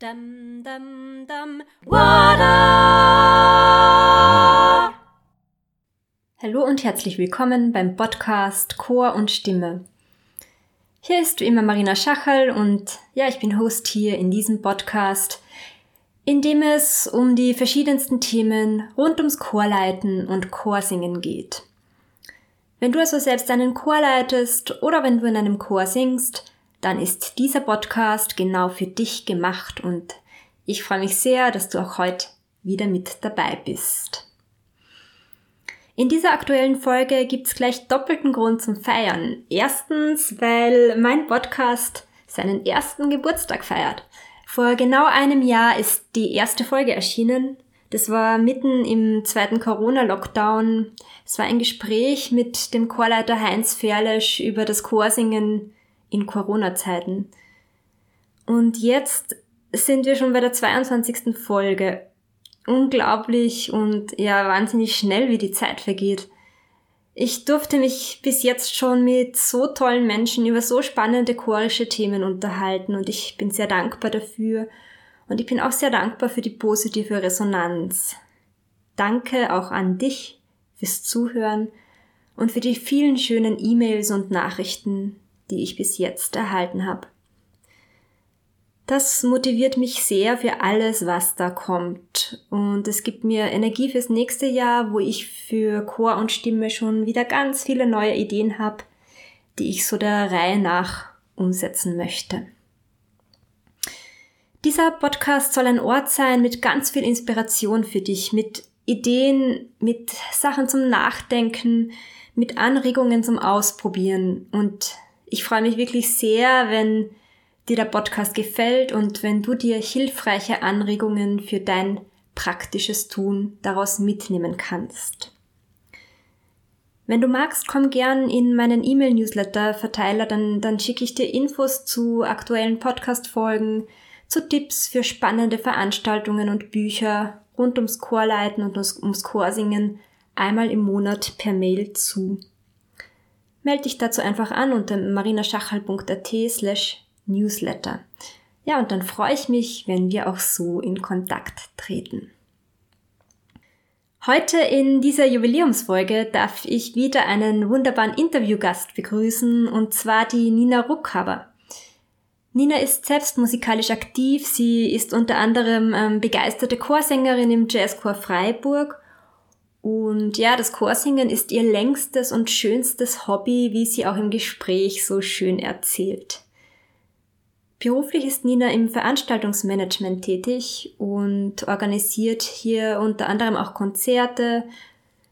Dum, dum, dum, Wada! Hallo und herzlich willkommen beim Podcast Chor und Stimme. Hier ist wie immer Marina Schachel und ja, ich bin Host hier in diesem Podcast, in dem es um die verschiedensten Themen rund ums Chorleiten und Chorsingen geht. Wenn du also selbst einen Chor leitest oder wenn du in einem Chor singst, dann ist dieser Podcast genau für dich gemacht und ich freue mich sehr, dass du auch heute wieder mit dabei bist. In dieser aktuellen Folge gibt's gleich doppelten Grund zum Feiern. Erstens, weil mein Podcast seinen ersten Geburtstag feiert. Vor genau einem Jahr ist die erste Folge erschienen. Das war mitten im zweiten Corona-Lockdown. Es war ein Gespräch mit dem Chorleiter Heinz Ferlesch über das Chorsingen in Corona-Zeiten. Und jetzt sind wir schon bei der 22. Folge. Unglaublich und ja, wahnsinnig schnell, wie die Zeit vergeht. Ich durfte mich bis jetzt schon mit so tollen Menschen über so spannende chorische Themen unterhalten und ich bin sehr dankbar dafür und ich bin auch sehr dankbar für die positive Resonanz. Danke auch an dich fürs Zuhören und für die vielen schönen E-Mails und Nachrichten, die ich bis jetzt erhalten habe. Das motiviert mich sehr für alles, was da kommt. Und es gibt mir Energie fürs nächste Jahr, wo ich für Chor und Stimme schon wieder ganz viele neue Ideen habe, die ich so der Reihe nach umsetzen möchte. Dieser Podcast soll ein Ort sein mit ganz viel Inspiration für dich, mit Ideen, mit Sachen zum Nachdenken, mit Anregungen zum Ausprobieren und ich freue mich wirklich sehr, wenn dir der Podcast gefällt und wenn du dir hilfreiche Anregungen für dein praktisches Tun daraus mitnehmen kannst. Wenn du magst, komm gern in meinen E-Mail-Newsletter-Verteiler, dann, dann schicke ich dir Infos zu aktuellen Podcast-Folgen, zu Tipps für spannende Veranstaltungen und Bücher rund ums Chorleiten und ums Chorsingen einmal im Monat per Mail zu. Melde dich dazu einfach an unter marinaschachal.at slash newsletter. Ja, und dann freue ich mich, wenn wir auch so in Kontakt treten. Heute in dieser Jubiläumsfolge darf ich wieder einen wunderbaren Interviewgast begrüßen, und zwar die Nina Ruckhaber. Nina ist selbst musikalisch aktiv, sie ist unter anderem ähm, begeisterte Chorsängerin im Jazzchor Freiburg und ja, das Chorsingen ist ihr längstes und schönstes Hobby, wie sie auch im Gespräch so schön erzählt. Beruflich ist Nina im Veranstaltungsmanagement tätig und organisiert hier unter anderem auch Konzerte,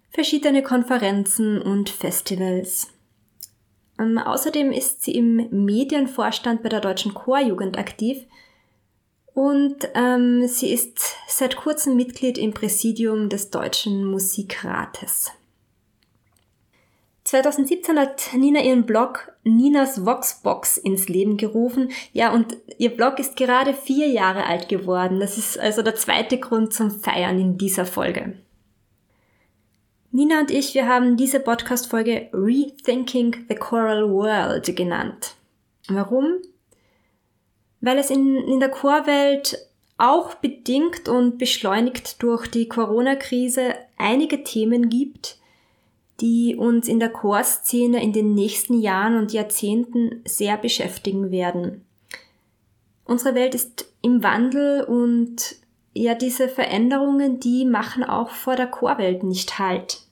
verschiedene Konferenzen und Festivals. Ähm, außerdem ist sie im Medienvorstand bei der Deutschen Chorjugend aktiv und ähm, sie ist seit kurzem Mitglied im Präsidium des Deutschen Musikrates. 2017 hat Nina ihren Blog Ninas Voxbox ins Leben gerufen. Ja, und ihr Blog ist gerade vier Jahre alt geworden. Das ist also der zweite Grund zum Feiern in dieser Folge. Nina und ich, wir haben diese Podcast-Folge Rethinking the Choral World genannt. Warum? Weil es in, in der Chorwelt auch bedingt und beschleunigt durch die Corona-Krise einige Themen gibt, die uns in der Chorszene in den nächsten Jahren und Jahrzehnten sehr beschäftigen werden. Unsere Welt ist im Wandel und ja, diese Veränderungen, die machen auch vor der Chorwelt nicht Halt.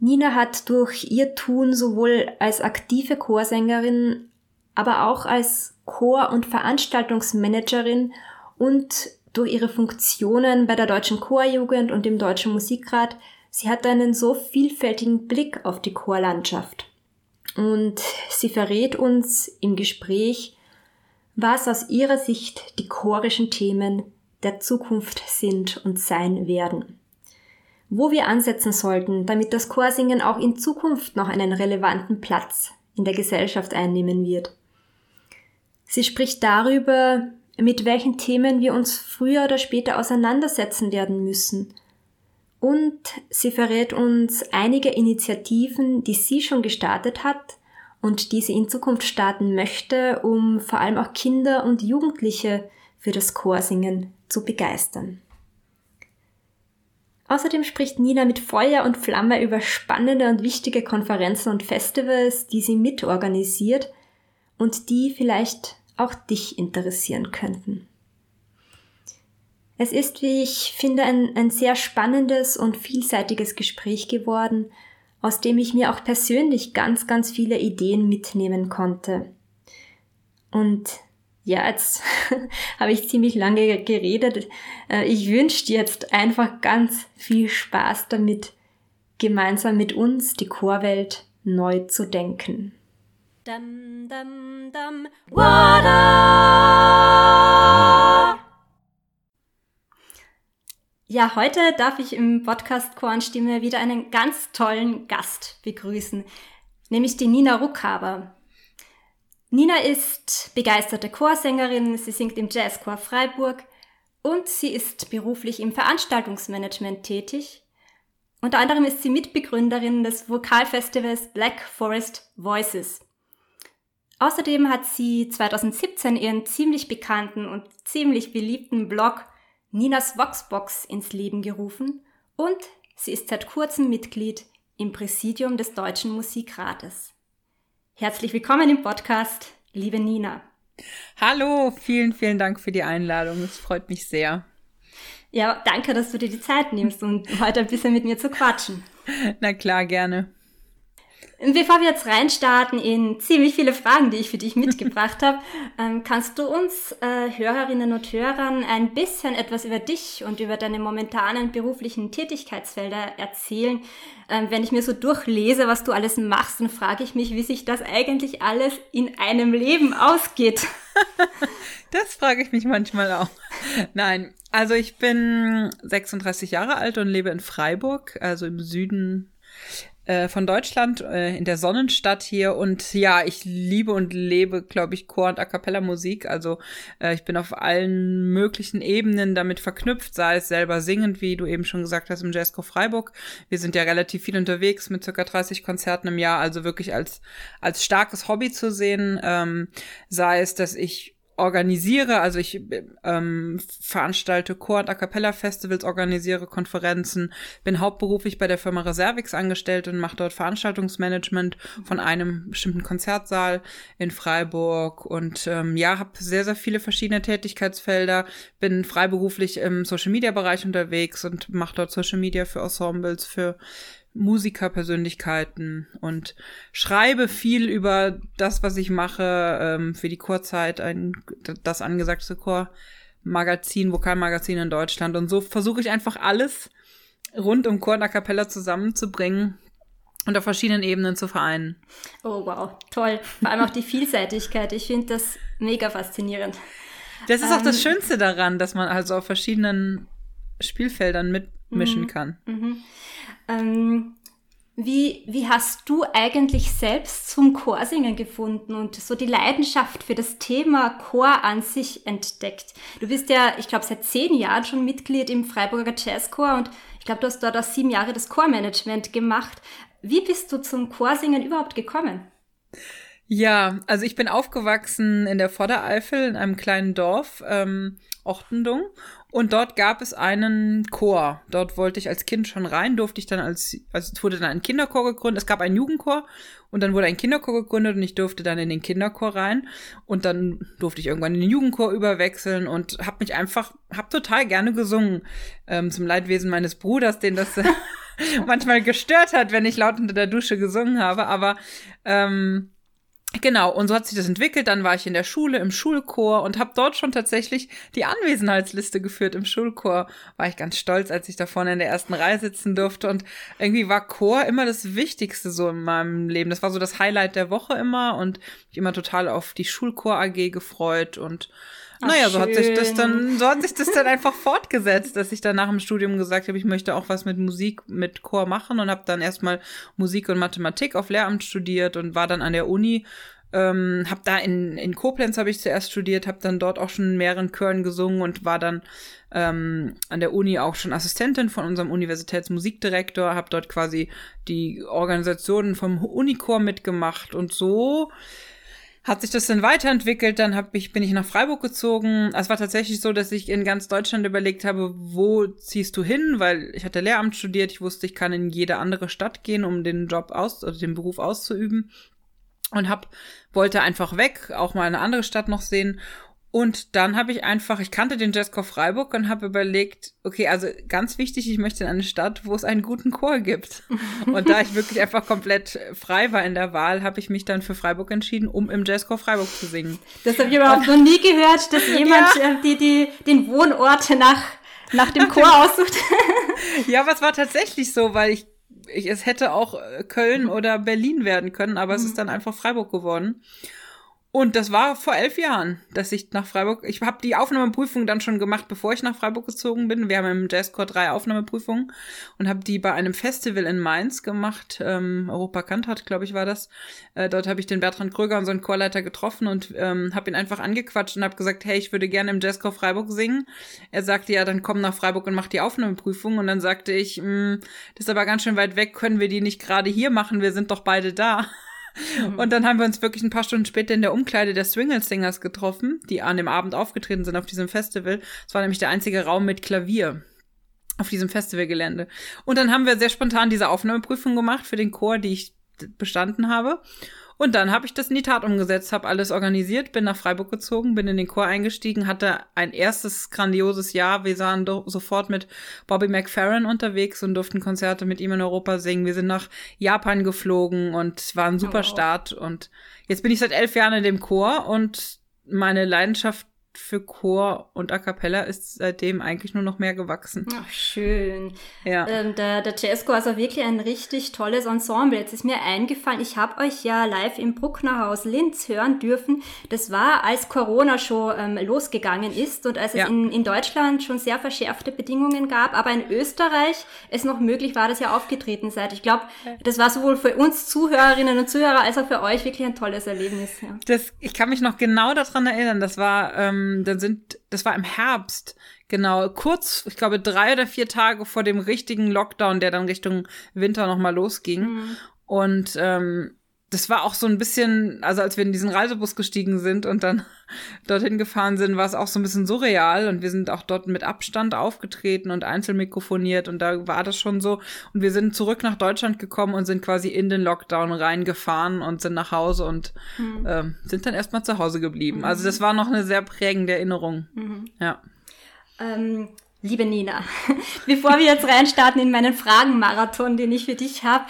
Nina hat durch ihr Tun sowohl als aktive Chorsängerin, aber auch als Chor- und Veranstaltungsmanagerin und durch ihre Funktionen bei der Deutschen Chorjugend und dem Deutschen Musikrat, sie hat einen so vielfältigen Blick auf die Chorlandschaft. Und sie verrät uns im Gespräch, was aus ihrer Sicht die chorischen Themen der Zukunft sind und sein werden. Wo wir ansetzen sollten, damit das Chorsingen auch in Zukunft noch einen relevanten Platz in der Gesellschaft einnehmen wird. Sie spricht darüber, mit welchen Themen wir uns früher oder später auseinandersetzen werden müssen. Und sie verrät uns einige Initiativen, die sie schon gestartet hat und die sie in Zukunft starten möchte, um vor allem auch Kinder und Jugendliche für das Chorsingen zu begeistern. Außerdem spricht Nina mit Feuer und Flamme über spannende und wichtige Konferenzen und Festivals, die sie mitorganisiert und die vielleicht auch dich interessieren könnten. Es ist, wie ich finde, ein, ein sehr spannendes und vielseitiges Gespräch geworden, aus dem ich mir auch persönlich ganz, ganz viele Ideen mitnehmen konnte. Und ja, jetzt habe ich ziemlich lange geredet. Äh, ich wünsche dir jetzt einfach ganz viel Spaß damit, gemeinsam mit uns die Chorwelt neu zu denken. Dum, dum, dum, ja, heute darf ich im Podcast Kornstimme wieder einen ganz tollen Gast begrüßen, nämlich die Nina Ruckhaber. Nina ist begeisterte Chorsängerin, sie singt im Jazzchor Freiburg und sie ist beruflich im Veranstaltungsmanagement tätig. Unter anderem ist sie Mitbegründerin des Vokalfestivals Black Forest Voices. Außerdem hat sie 2017 ihren ziemlich bekannten und ziemlich beliebten Blog Ninas Voxbox ins Leben gerufen und sie ist seit kurzem Mitglied im Präsidium des Deutschen Musikrates. Herzlich willkommen im Podcast, liebe Nina. Hallo, vielen, vielen Dank für die Einladung. Es freut mich sehr. Ja, danke, dass du dir die Zeit nimmst, um heute ein bisschen mit mir zu quatschen. Na klar, gerne. Bevor wir jetzt reinstarten in ziemlich viele Fragen, die ich für dich mitgebracht habe, ähm, kannst du uns äh, Hörerinnen und Hörern ein bisschen etwas über dich und über deine momentanen beruflichen Tätigkeitsfelder erzählen? Ähm, wenn ich mir so durchlese, was du alles machst, dann frage ich mich, wie sich das eigentlich alles in einem Leben ausgeht. das frage ich mich manchmal auch. Nein, also ich bin 36 Jahre alt und lebe in Freiburg, also im Süden äh, von Deutschland, äh, in der Sonnenstadt hier. Und ja, ich liebe und lebe, glaube ich, Chor- und A cappella Musik. Also äh, ich bin auf allen möglichen Ebenen damit verknüpft, sei es selber singend, wie du eben schon gesagt hast, im Jazzchor Freiburg. Wir sind ja relativ viel unterwegs mit circa 30 Konzerten im Jahr, also wirklich als, als starkes Hobby zu sehen. Ähm, sei es, dass ich organisiere, also ich ähm, veranstalte Chor- und A cappella Festivals, organisiere Konferenzen, bin hauptberuflich bei der Firma Reservix angestellt und mache dort Veranstaltungsmanagement von einem bestimmten Konzertsaal in Freiburg. Und ähm, ja, habe sehr, sehr viele verschiedene Tätigkeitsfelder, bin freiberuflich im Social-Media-Bereich unterwegs und mache dort Social Media für Ensembles, für Musikerpersönlichkeiten und schreibe viel über das, was ich mache, ähm, für die Chorzeit, ein, das angesagte Chormagazin, Vokalmagazin in Deutschland. Und so versuche ich einfach alles rund um Chor und A Cappella zusammenzubringen und auf verschiedenen Ebenen zu vereinen. Oh wow, toll. Vor allem auch die Vielseitigkeit. Ich finde das mega faszinierend. Das ist ähm, auch das ähm, Schönste daran, dass man also auf verschiedenen Spielfeldern mitmischen mhm, kann. Mhm. Ähm, wie, wie hast du eigentlich selbst zum Chorsingen gefunden und so die Leidenschaft für das Thema Chor an sich entdeckt? Du bist ja, ich glaube, seit zehn Jahren schon Mitglied im Freiburger Jazzchor und ich glaube, du hast dort auch sieben Jahre das Chormanagement gemacht. Wie bist du zum Chorsingen überhaupt gekommen? Ja, also ich bin aufgewachsen in der Vordereifel in einem kleinen Dorf, ähm, Ochtendung. Und dort gab es einen Chor. Dort wollte ich als Kind schon rein, durfte ich dann als, also es wurde dann ein Kinderchor gegründet. Es gab einen Jugendchor und dann wurde ein Kinderchor gegründet und ich durfte dann in den Kinderchor rein. Und dann durfte ich irgendwann in den Jugendchor überwechseln und habe mich einfach, hab total gerne gesungen. Ähm, zum Leidwesen meines Bruders, den das manchmal gestört hat, wenn ich laut unter der Dusche gesungen habe. Aber ähm, Genau, und so hat sich das entwickelt. Dann war ich in der Schule, im Schulchor und habe dort schon tatsächlich die Anwesenheitsliste geführt. Im Schulchor war ich ganz stolz, als ich da vorne in der ersten Reihe sitzen durfte. Und irgendwie war Chor immer das Wichtigste so in meinem Leben. Das war so das Highlight der Woche immer und mich immer total auf die Schulchor AG gefreut und naja, so hat sich das dann, so hat sich das dann einfach fortgesetzt, dass ich dann nach dem Studium gesagt habe, ich möchte auch was mit Musik, mit Chor machen und habe dann erstmal Musik und Mathematik auf Lehramt studiert und war dann an der Uni. Ähm, hab da in, in Koblenz habe ich zuerst studiert, habe dann dort auch schon in mehreren Chören gesungen und war dann ähm, an der Uni auch schon Assistentin von unserem Universitätsmusikdirektor, habe dort quasi die Organisationen vom Unichor mitgemacht und so hat sich das dann weiterentwickelt, dann hab ich, bin ich nach Freiburg gezogen. Es war tatsächlich so, dass ich in ganz Deutschland überlegt habe, wo ziehst du hin, weil ich hatte Lehramt studiert, ich wusste, ich kann in jede andere Stadt gehen, um den Job aus, oder den Beruf auszuüben. Und hab wollte einfach weg, auch mal eine andere Stadt noch sehen und dann habe ich einfach, ich kannte den Jazzchor Freiburg und habe überlegt, okay, also ganz wichtig, ich möchte in eine Stadt, wo es einen guten Chor gibt. Und da ich wirklich einfach komplett frei war in der Wahl, habe ich mich dann für Freiburg entschieden, um im Jazzchor Freiburg zu singen. Das habe ich überhaupt noch nie gehört, dass jemand ja. die, die, den Wohnort nach, nach dem Chor aussucht. ja, aber es war tatsächlich so, weil ich, ich es hätte auch Köln oder Berlin werden können, aber es ist dann einfach Freiburg geworden. Und das war vor elf Jahren, dass ich nach Freiburg, ich habe die Aufnahmeprüfung dann schon gemacht, bevor ich nach Freiburg gezogen bin. Wir haben im Jazzcore drei Aufnahmeprüfungen und habe die bei einem Festival in Mainz gemacht. Ähm, Europa Kantat, glaube ich, war das. Äh, dort habe ich den Bertrand Kröger, unseren Chorleiter, getroffen und ähm, habe ihn einfach angequatscht und habe gesagt, hey, ich würde gerne im Jazzcore Freiburg singen. Er sagte, ja, dann komm nach Freiburg und mach die Aufnahmeprüfung. Und dann sagte ich, hm, das ist aber ganz schön weit weg, können wir die nicht gerade hier machen? Wir sind doch beide da. Mhm. Und dann haben wir uns wirklich ein paar Stunden später in der Umkleide der Swingle Singers getroffen, die an dem Abend aufgetreten sind auf diesem Festival. Es war nämlich der einzige Raum mit Klavier auf diesem Festivalgelände. Und dann haben wir sehr spontan diese Aufnahmeprüfung gemacht für den Chor, die ich bestanden habe. Und dann habe ich das in die Tat umgesetzt, habe alles organisiert, bin nach Freiburg gezogen, bin in den Chor eingestiegen, hatte ein erstes grandioses Jahr. Wir waren sofort mit Bobby McFerrin unterwegs und durften Konzerte mit ihm in Europa singen. Wir sind nach Japan geflogen und war ein super oh. Start. Und jetzt bin ich seit elf Jahren in dem Chor und meine Leidenschaft für Chor und A Cappella ist seitdem eigentlich nur noch mehr gewachsen. Ach, schön. Ja. Ähm, der, der Jazzchor ist auch wirklich ein richtig tolles Ensemble. Jetzt ist mir eingefallen, ich habe euch ja live im Brucknerhaus Linz hören dürfen. Das war, als Corona schon ähm, losgegangen ist und als ja. es in, in Deutschland schon sehr verschärfte Bedingungen gab, aber in Österreich es noch möglich war, dass ihr aufgetreten seid. Ich glaube, das war sowohl für uns Zuhörerinnen und Zuhörer als auch für euch wirklich ein tolles Erlebnis. Ja. Das, ich kann mich noch genau daran erinnern. Das war ähm, ähm, dann sind, das war im Herbst, genau, kurz, ich glaube, drei oder vier Tage vor dem richtigen Lockdown, der dann Richtung Winter nochmal losging. Mhm. Und ähm, das war auch so ein bisschen, also als wir in diesen Reisebus gestiegen sind und dann dorthin gefahren sind, war es auch so ein bisschen surreal und wir sind auch dort mit Abstand aufgetreten und einzelmikrofoniert und da war das schon so und wir sind zurück nach Deutschland gekommen und sind quasi in den Lockdown reingefahren und sind nach Hause und mhm. äh, sind dann erstmal zu Hause geblieben. Mhm. Also das war noch eine sehr prägende Erinnerung. Mhm. Ja. Ähm, liebe Nina, bevor wir jetzt reinstarten in meinen Fragenmarathon, den ich für dich habe,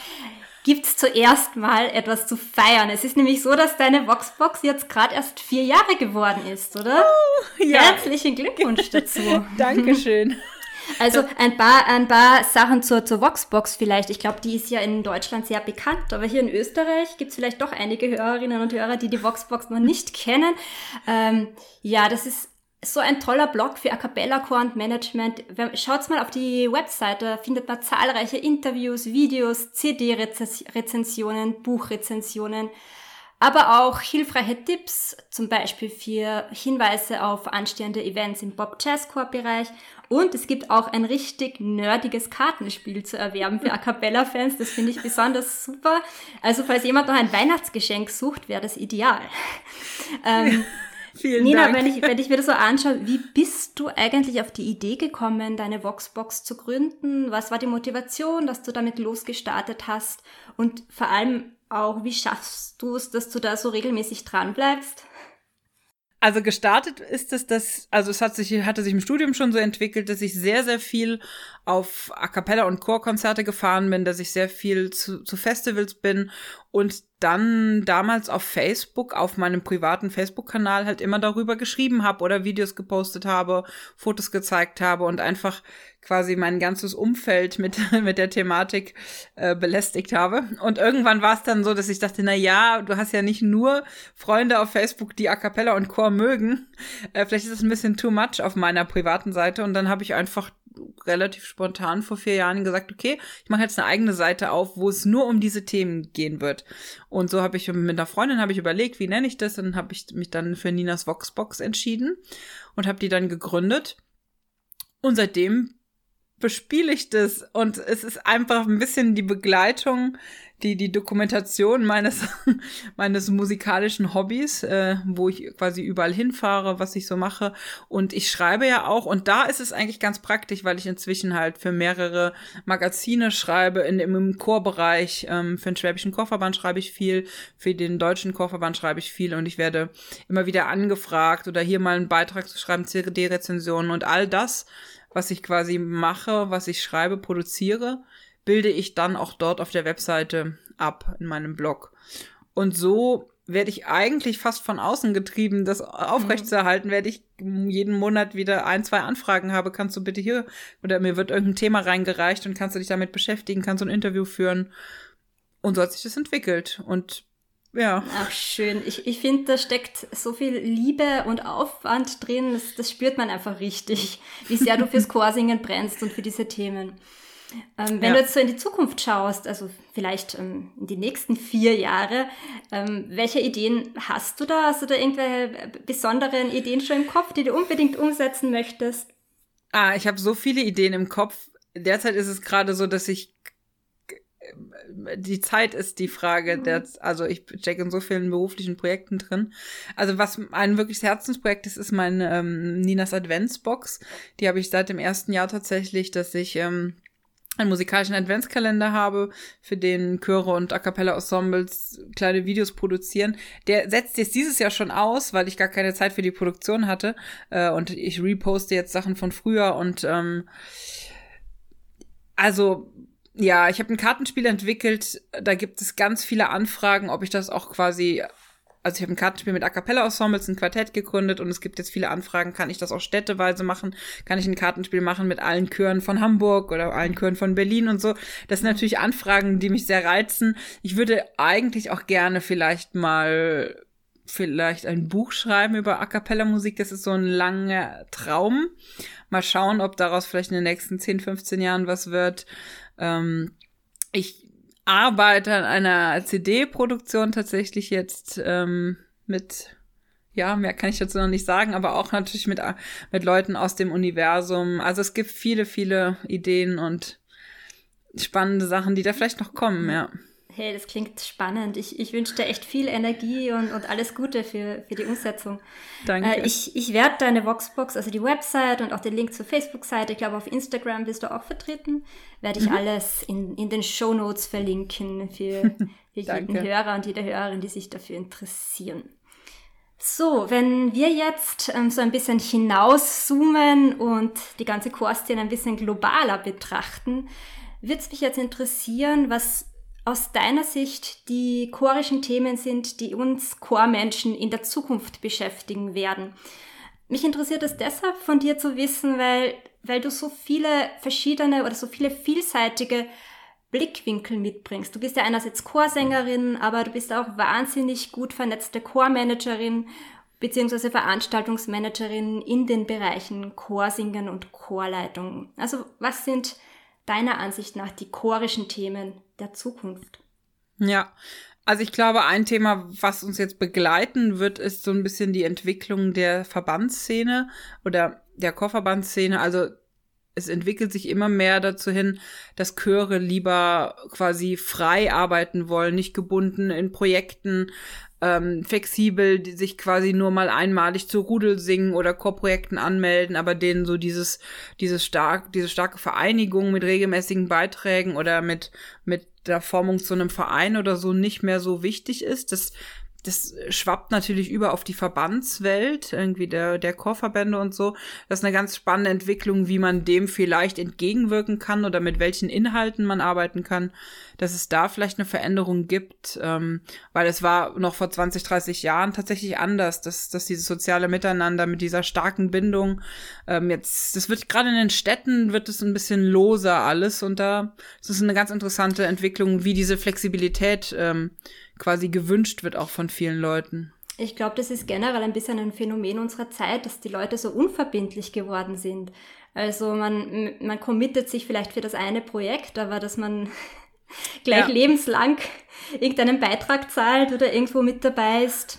gibt's zuerst mal etwas zu feiern. Es ist nämlich so, dass deine Voxbox jetzt gerade erst vier Jahre geworden ist, oder? Oh, ja. Herzlichen Glückwunsch dazu. Dankeschön. Also ein paar, ein paar Sachen zur, zur Voxbox vielleicht. Ich glaube, die ist ja in Deutschland sehr bekannt, aber hier in Österreich gibt's vielleicht doch einige Hörerinnen und Hörer, die die Voxbox noch nicht kennen. Ähm, ja, das ist so ein toller Blog für A Cappella Core und Management. Schaut mal auf die Webseite, da findet man zahlreiche Interviews, Videos, CD-Rezensionen, Buchrezensionen, aber auch hilfreiche Tipps, zum Beispiel für Hinweise auf anstehende Events im Bob Jazz Core Bereich. Und es gibt auch ein richtig nerdiges Kartenspiel zu erwerben für A Cappella Fans. Das finde ich besonders super. Also falls jemand noch ein Weihnachtsgeschenk sucht, wäre das ideal. ähm, Vielen Nina, Dank. wenn ich, wenn ich mir das so anschaue, wie bist du eigentlich auf die Idee gekommen, deine Voxbox zu gründen? Was war die Motivation, dass du damit losgestartet hast? Und vor allem auch, wie schaffst du es, dass du da so regelmäßig dran bleibst? Also gestartet ist es das, also es hat sich, hatte sich im Studium schon so entwickelt, dass ich sehr, sehr viel auf A Cappella und Chorkonzerte gefahren bin, dass ich sehr viel zu, zu Festivals bin und dann damals auf Facebook, auf meinem privaten Facebook-Kanal halt immer darüber geschrieben habe oder Videos gepostet habe, Fotos gezeigt habe und einfach quasi mein ganzes Umfeld mit, mit der Thematik äh, belästigt habe. Und irgendwann war es dann so, dass ich dachte, na ja, du hast ja nicht nur Freunde auf Facebook, die A Cappella und Chor mögen. Äh, vielleicht ist es ein bisschen too much auf meiner privaten Seite. Und dann habe ich einfach relativ spontan vor vier Jahren gesagt, okay, ich mache jetzt eine eigene Seite auf, wo es nur um diese Themen gehen wird. Und so habe ich mit einer Freundin habe ich überlegt, wie nenne ich das, und habe ich mich dann für Ninas Voxbox entschieden und habe die dann gegründet. Und seitdem bespiele ich das und es ist einfach ein bisschen die Begleitung die, die Dokumentation meines, meines musikalischen Hobbys, äh, wo ich quasi überall hinfahre, was ich so mache. Und ich schreibe ja auch, und da ist es eigentlich ganz praktisch, weil ich inzwischen halt für mehrere Magazine schreibe, in, im, Chorbereich, ähm, für den Schwäbischen Chorverband schreibe ich viel, für den Deutschen Chorverband schreibe ich viel. Und ich werde immer wieder angefragt oder hier mal einen Beitrag zu schreiben, CD-Rezensionen und all das, was ich quasi mache, was ich schreibe, produziere bilde ich dann auch dort auf der Webseite ab in meinem Blog. Und so werde ich eigentlich fast von außen getrieben, das aufrechtzuerhalten, mhm. werde ich jeden Monat wieder ein, zwei Anfragen habe, kannst du bitte hier, oder mir wird irgendein Thema reingereicht und kannst du dich damit beschäftigen, kannst du ein Interview führen. Und so hat sich das entwickelt. Und ja. Ach, schön. Ich, ich finde, da steckt so viel Liebe und Aufwand drin, das, das spürt man einfach richtig, wie sehr du fürs Chorsingen brennst und für diese Themen. Ähm, wenn ja. du jetzt so in die Zukunft schaust, also vielleicht ähm, in die nächsten vier Jahre, ähm, welche Ideen hast du da? Hast du da irgendwelche besonderen Ideen schon im Kopf, die du unbedingt umsetzen möchtest? Ah, ich habe so viele Ideen im Kopf. Derzeit ist es gerade so, dass ich die Zeit ist die Frage. Mhm. Der, also ich stecke in so vielen beruflichen Projekten drin. Also was ein wirkliches Herzensprojekt ist, ist mein ähm, Ninas Adventsbox. Die habe ich seit dem ersten Jahr tatsächlich, dass ich ähm, einen musikalischen Adventskalender habe, für den Chöre und A cappella Ensembles kleine Videos produzieren. Der setzt jetzt dieses Jahr schon aus, weil ich gar keine Zeit für die Produktion hatte. Äh, und ich reposte jetzt Sachen von früher und ähm, also ja, ich habe ein Kartenspiel entwickelt. Da gibt es ganz viele Anfragen, ob ich das auch quasi also ich habe ein Kartenspiel mit A cappella Ensembles, ein Quartett gegründet und es gibt jetzt viele Anfragen, kann ich das auch städteweise machen? Kann ich ein Kartenspiel machen mit allen Chören von Hamburg oder allen Chören von Berlin und so? Das sind natürlich Anfragen, die mich sehr reizen. Ich würde eigentlich auch gerne vielleicht mal vielleicht ein Buch schreiben über A cappella Musik. Das ist so ein langer Traum. Mal schauen, ob daraus vielleicht in den nächsten 10, 15 Jahren was wird. Ähm, ich arbeite an einer CD-Produktion tatsächlich jetzt ähm, mit, ja, mehr kann ich dazu noch nicht sagen, aber auch natürlich mit, mit Leuten aus dem Universum. Also es gibt viele, viele Ideen und spannende Sachen, die da vielleicht noch kommen, ja. Hey, das klingt spannend. Ich, ich wünsche dir echt viel Energie und, und alles Gute für, für die Umsetzung. Danke. Äh, ich ich werde deine Voxbox, also die Website und auch den Link zur Facebook-Seite, ich glaube auf Instagram bist du auch vertreten, werde ich mhm. alles in, in den Show Notes verlinken für, für jeden Hörer und jede Hörerin, die sich dafür interessieren. So, wenn wir jetzt ähm, so ein bisschen hinauszoomen und die ganze Chorszene ein bisschen globaler betrachten, würde es mich jetzt interessieren, was aus deiner Sicht die chorischen Themen sind, die uns Chormenschen in der Zukunft beschäftigen werden. Mich interessiert es deshalb von dir zu wissen, weil, weil du so viele verschiedene oder so viele vielseitige Blickwinkel mitbringst. Du bist ja einerseits Chorsängerin, aber du bist auch wahnsinnig gut vernetzte Chormanagerin beziehungsweise Veranstaltungsmanagerin in den Bereichen Chorsingen und Chorleitung. Also was sind deiner Ansicht nach die chorischen Themen der Zukunft? Ja, also ich glaube, ein Thema, was uns jetzt begleiten wird, ist so ein bisschen die Entwicklung der Verbandsszene oder der Chorverbandsszene. Also es entwickelt sich immer mehr dazu hin, dass Chöre lieber quasi frei arbeiten wollen, nicht gebunden in Projekten, ähm, flexibel, die sich quasi nur mal einmalig zu Rudel singen oder Chorprojekten anmelden, aber denen so dieses, dieses stark, diese starke Vereinigung mit regelmäßigen Beiträgen oder mit, mit der Formung zu einem Verein oder so nicht mehr so wichtig ist. Das das schwappt natürlich über auf die Verbandswelt, irgendwie der, der Chorverbände und so. Das ist eine ganz spannende Entwicklung, wie man dem vielleicht entgegenwirken kann oder mit welchen Inhalten man arbeiten kann, dass es da vielleicht eine Veränderung gibt, ähm, weil es war noch vor 20, 30 Jahren tatsächlich anders, dass, dass dieses soziale Miteinander mit dieser starken Bindung ähm, jetzt, das wird gerade in den Städten wird es ein bisschen loser alles und da ist es eine ganz interessante Entwicklung, wie diese Flexibilität ähm, quasi gewünscht wird auch von vielen Leuten. Ich glaube, das ist generell ein bisschen ein Phänomen unserer Zeit, dass die Leute so unverbindlich geworden sind. Also man, man committet sich vielleicht für das eine Projekt, aber dass man gleich ja. lebenslang irgendeinen Beitrag zahlt oder irgendwo mit dabei ist,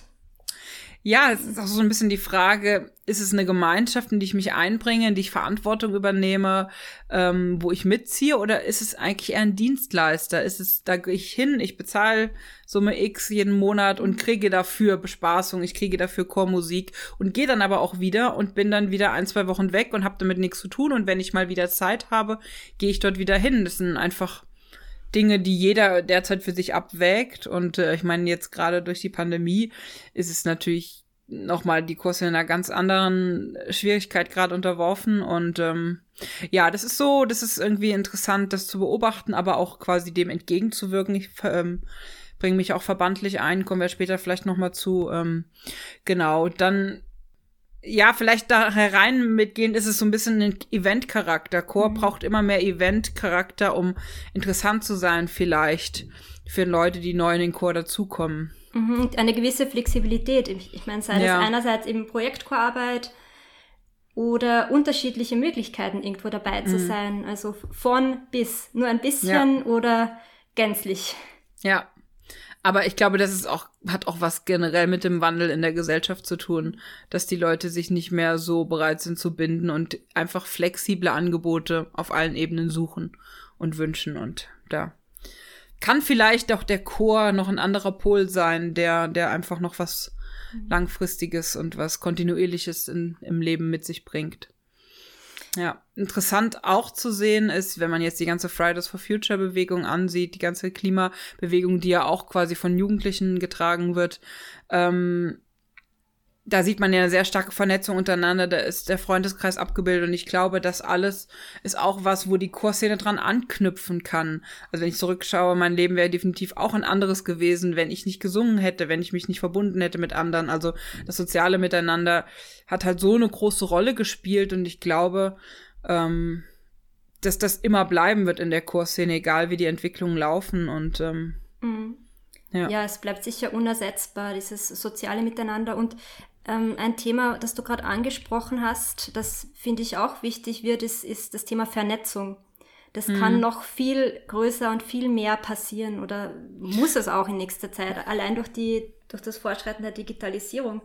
ja, es ist auch so ein bisschen die Frage, ist es eine Gemeinschaft, in die ich mich einbringe, in die ich Verantwortung übernehme, ähm, wo ich mitziehe, oder ist es eigentlich eher ein Dienstleister? Ist es, da gehe ich hin, ich bezahle Summe X jeden Monat und kriege dafür Bespaßung, ich kriege dafür Chormusik und gehe dann aber auch wieder und bin dann wieder ein, zwei Wochen weg und habe damit nichts zu tun. Und wenn ich mal wieder Zeit habe, gehe ich dort wieder hin. Das sind einfach Dinge, die jeder derzeit für sich abwägt. Und äh, ich meine, jetzt gerade durch die Pandemie ist es natürlich nochmal die Kurse in einer ganz anderen Schwierigkeit gerade unterworfen. Und ähm, ja, das ist so, das ist irgendwie interessant, das zu beobachten, aber auch quasi dem entgegenzuwirken. Ich ähm, bringe mich auch verbandlich ein, kommen wir später vielleicht nochmal zu. Ähm, genau, dann ja, vielleicht da herein mitgehend ist es so ein bisschen ein Event-Charakter. Chor mhm. braucht immer mehr Event-Charakter, um interessant zu sein, vielleicht für Leute, die neu in den Chor dazukommen. Mhm, eine gewisse Flexibilität. Ich, meine, sei ja. das einerseits eben Projektchorarbeit oder unterschiedliche Möglichkeiten, irgendwo dabei zu mhm. sein. Also von bis, nur ein bisschen ja. oder gänzlich. Ja, aber ich glaube, das ist auch, hat auch was generell mit dem Wandel in der Gesellschaft zu tun, dass die Leute sich nicht mehr so bereit sind zu binden und einfach flexible Angebote auf allen Ebenen suchen und wünschen. Und da kann vielleicht auch der Chor noch ein anderer Pol sein, der, der einfach noch was mhm. Langfristiges und was Kontinuierliches in, im Leben mit sich bringt. Ja, interessant auch zu sehen ist, wenn man jetzt die ganze Fridays for Future Bewegung ansieht, die ganze Klimabewegung, die ja auch quasi von Jugendlichen getragen wird, ähm, da sieht man ja eine sehr starke Vernetzung untereinander, da ist der Freundeskreis abgebildet und ich glaube, das alles ist auch was, wo die Chorszene dran anknüpfen kann. Also wenn ich zurückschaue, mein Leben wäre definitiv auch ein anderes gewesen, wenn ich nicht gesungen hätte, wenn ich mich nicht verbunden hätte mit anderen. Also das soziale Miteinander hat halt so eine große Rolle gespielt und ich glaube, ähm, dass das immer bleiben wird in der Chorszene, egal wie die Entwicklungen laufen und ähm, mhm. Ja. ja. es bleibt sicher unersetzbar, dieses soziale Miteinander. Und ähm, ein Thema, das du gerade angesprochen hast, das finde ich auch wichtig wird, ist, ist das Thema Vernetzung. Das mhm. kann noch viel größer und viel mehr passieren oder muss es auch in nächster Zeit, allein durch die, durch das Fortschreiten der Digitalisierung.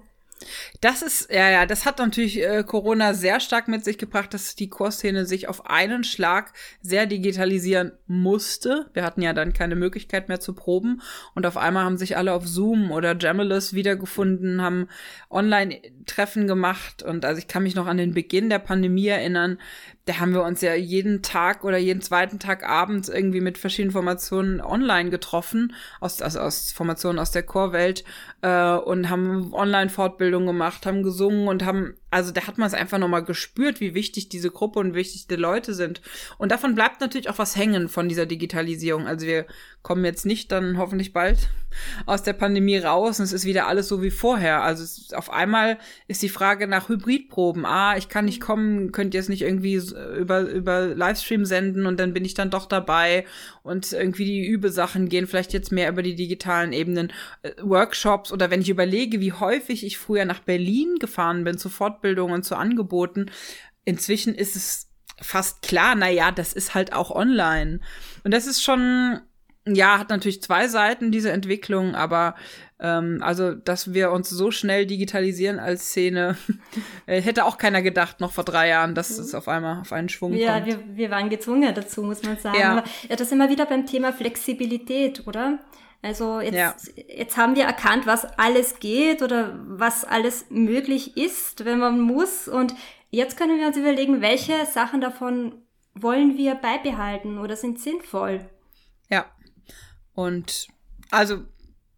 Das ist, ja, ja, das hat natürlich äh, Corona sehr stark mit sich gebracht, dass die Chorszene sich auf einen Schlag sehr digitalisieren musste. Wir hatten ja dann keine Möglichkeit mehr zu proben und auf einmal haben sich alle auf Zoom oder Jamalus wiedergefunden, haben Online-Treffen gemacht und also ich kann mich noch an den Beginn der Pandemie erinnern, da haben wir uns ja jeden Tag oder jeden zweiten Tag abends irgendwie mit verschiedenen Formationen online getroffen, aus, also aus Formationen aus der Chorwelt äh, und haben Online-Fortbildung gemacht, haben gesungen und haben also da hat man es einfach nochmal gespürt, wie wichtig diese Gruppe und wichtig die Leute sind. Und davon bleibt natürlich auch was hängen von dieser Digitalisierung. Also wir kommen jetzt nicht dann hoffentlich bald aus der Pandemie raus und es ist wieder alles so wie vorher. Also es, auf einmal ist die Frage nach Hybridproben. Ah, ich kann nicht kommen, könnt ihr es nicht irgendwie über, über Livestream senden und dann bin ich dann doch dabei und irgendwie die Übesachen gehen vielleicht jetzt mehr über die digitalen Ebenen, äh, Workshops oder wenn ich überlege, wie häufig ich früher nach Berlin gefahren bin zu Fortbildungen zu Angeboten, inzwischen ist es fast klar, na ja, das ist halt auch online. Und das ist schon, ja, hat natürlich zwei Seiten, diese Entwicklung, aber ähm, also, dass wir uns so schnell digitalisieren als Szene, äh, hätte auch keiner gedacht, noch vor drei Jahren, dass es auf einmal auf einen Schwung ja, kommt. Ja, wir, wir waren gezwungen dazu, muss man sagen. Ja. Aber ja, das sind wir wieder beim Thema Flexibilität, oder? Also jetzt, ja. jetzt haben wir erkannt, was alles geht oder was alles möglich ist, wenn man muss. Und jetzt können wir uns überlegen, welche Sachen davon wollen wir beibehalten oder sind sinnvoll. Ja. Und also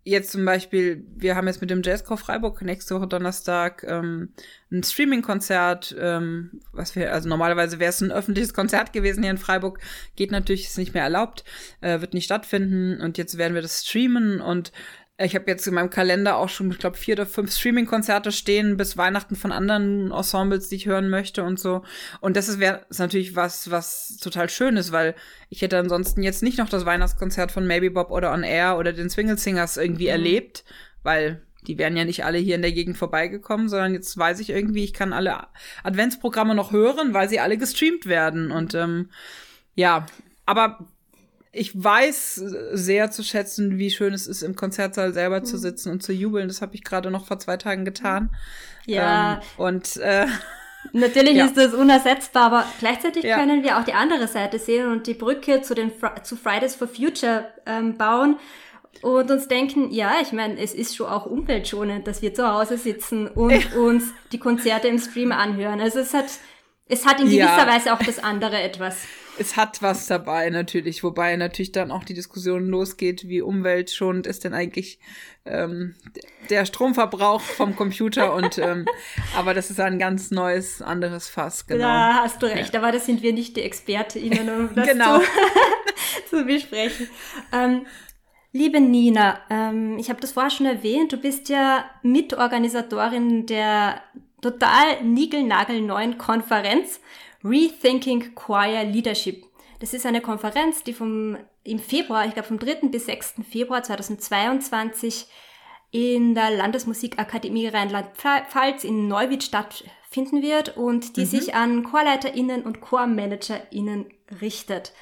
jetzt zum Beispiel, wir haben jetzt mit dem Jazzcore Freiburg nächste Woche Donnerstag ähm, ein Streaming-Konzert, ähm, was wir, also normalerweise wäre es ein öffentliches Konzert gewesen hier in Freiburg, geht natürlich, ist nicht mehr erlaubt, äh, wird nicht stattfinden. Und jetzt werden wir das streamen und ich habe jetzt in meinem Kalender auch schon, ich glaube, vier oder fünf Streaming-Konzerte stehen bis Weihnachten von anderen Ensembles, die ich hören möchte und so. Und das ist, wär, ist natürlich was, was total schön ist, weil ich hätte ansonsten jetzt nicht noch das Weihnachtskonzert von Maybe Bob oder On Air oder den Swingle Singers irgendwie mhm. erlebt, weil die wären ja nicht alle hier in der Gegend vorbeigekommen, sondern jetzt weiß ich irgendwie, ich kann alle Adventsprogramme noch hören, weil sie alle gestreamt werden. Und ähm, ja, aber ich weiß sehr zu schätzen, wie schön es ist, im Konzertsaal selber zu mhm. sitzen und zu jubeln. Das habe ich gerade noch vor zwei Tagen getan. Ja. Ähm, und äh, Natürlich ja. ist das unersetzbar, aber gleichzeitig ja. können wir auch die andere Seite sehen und die Brücke zu den zu Fridays for Future ähm, bauen und uns denken, ja, ich meine, es ist schon auch umweltschonend, dass wir zu Hause sitzen und ja. uns die Konzerte im Stream anhören. Also es hat es hat in gewisser Weise auch das andere etwas es hat was dabei natürlich, wobei natürlich dann auch die Diskussion losgeht, wie umweltschonend ist denn eigentlich ähm, der Stromverbrauch vom Computer und ähm, aber das ist ein ganz neues, anderes Fass, genau. Da hast du recht, ja. aber da sind wir nicht die ExpertInnen, um das genau. zu, zu besprechen. Ähm, Liebe Nina, ähm, ich habe das vorher schon erwähnt, du bist ja Mitorganisatorin der total niegelnagelneuen Konferenz Rethinking Choir Leadership. Das ist eine Konferenz, die vom, im Februar, ich glaube vom 3. bis 6. Februar 2022 in der Landesmusikakademie Rheinland-Pfalz in Neuwied stattfinden wird und die mhm. sich an ChorleiterInnen und ChormanagerInnen richtet.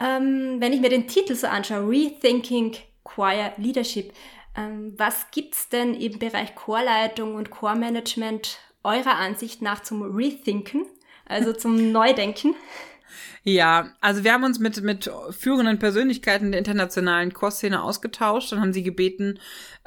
Ähm, wenn ich mir den Titel so anschaue, Rethinking Choir Leadership, ähm, was gibt's denn im Bereich Chorleitung und Chormanagement eurer Ansicht nach zum Rethinken? also zum Neudenken. Ja, also wir haben uns mit, mit führenden Persönlichkeiten der internationalen Chorszene ausgetauscht und haben sie gebeten,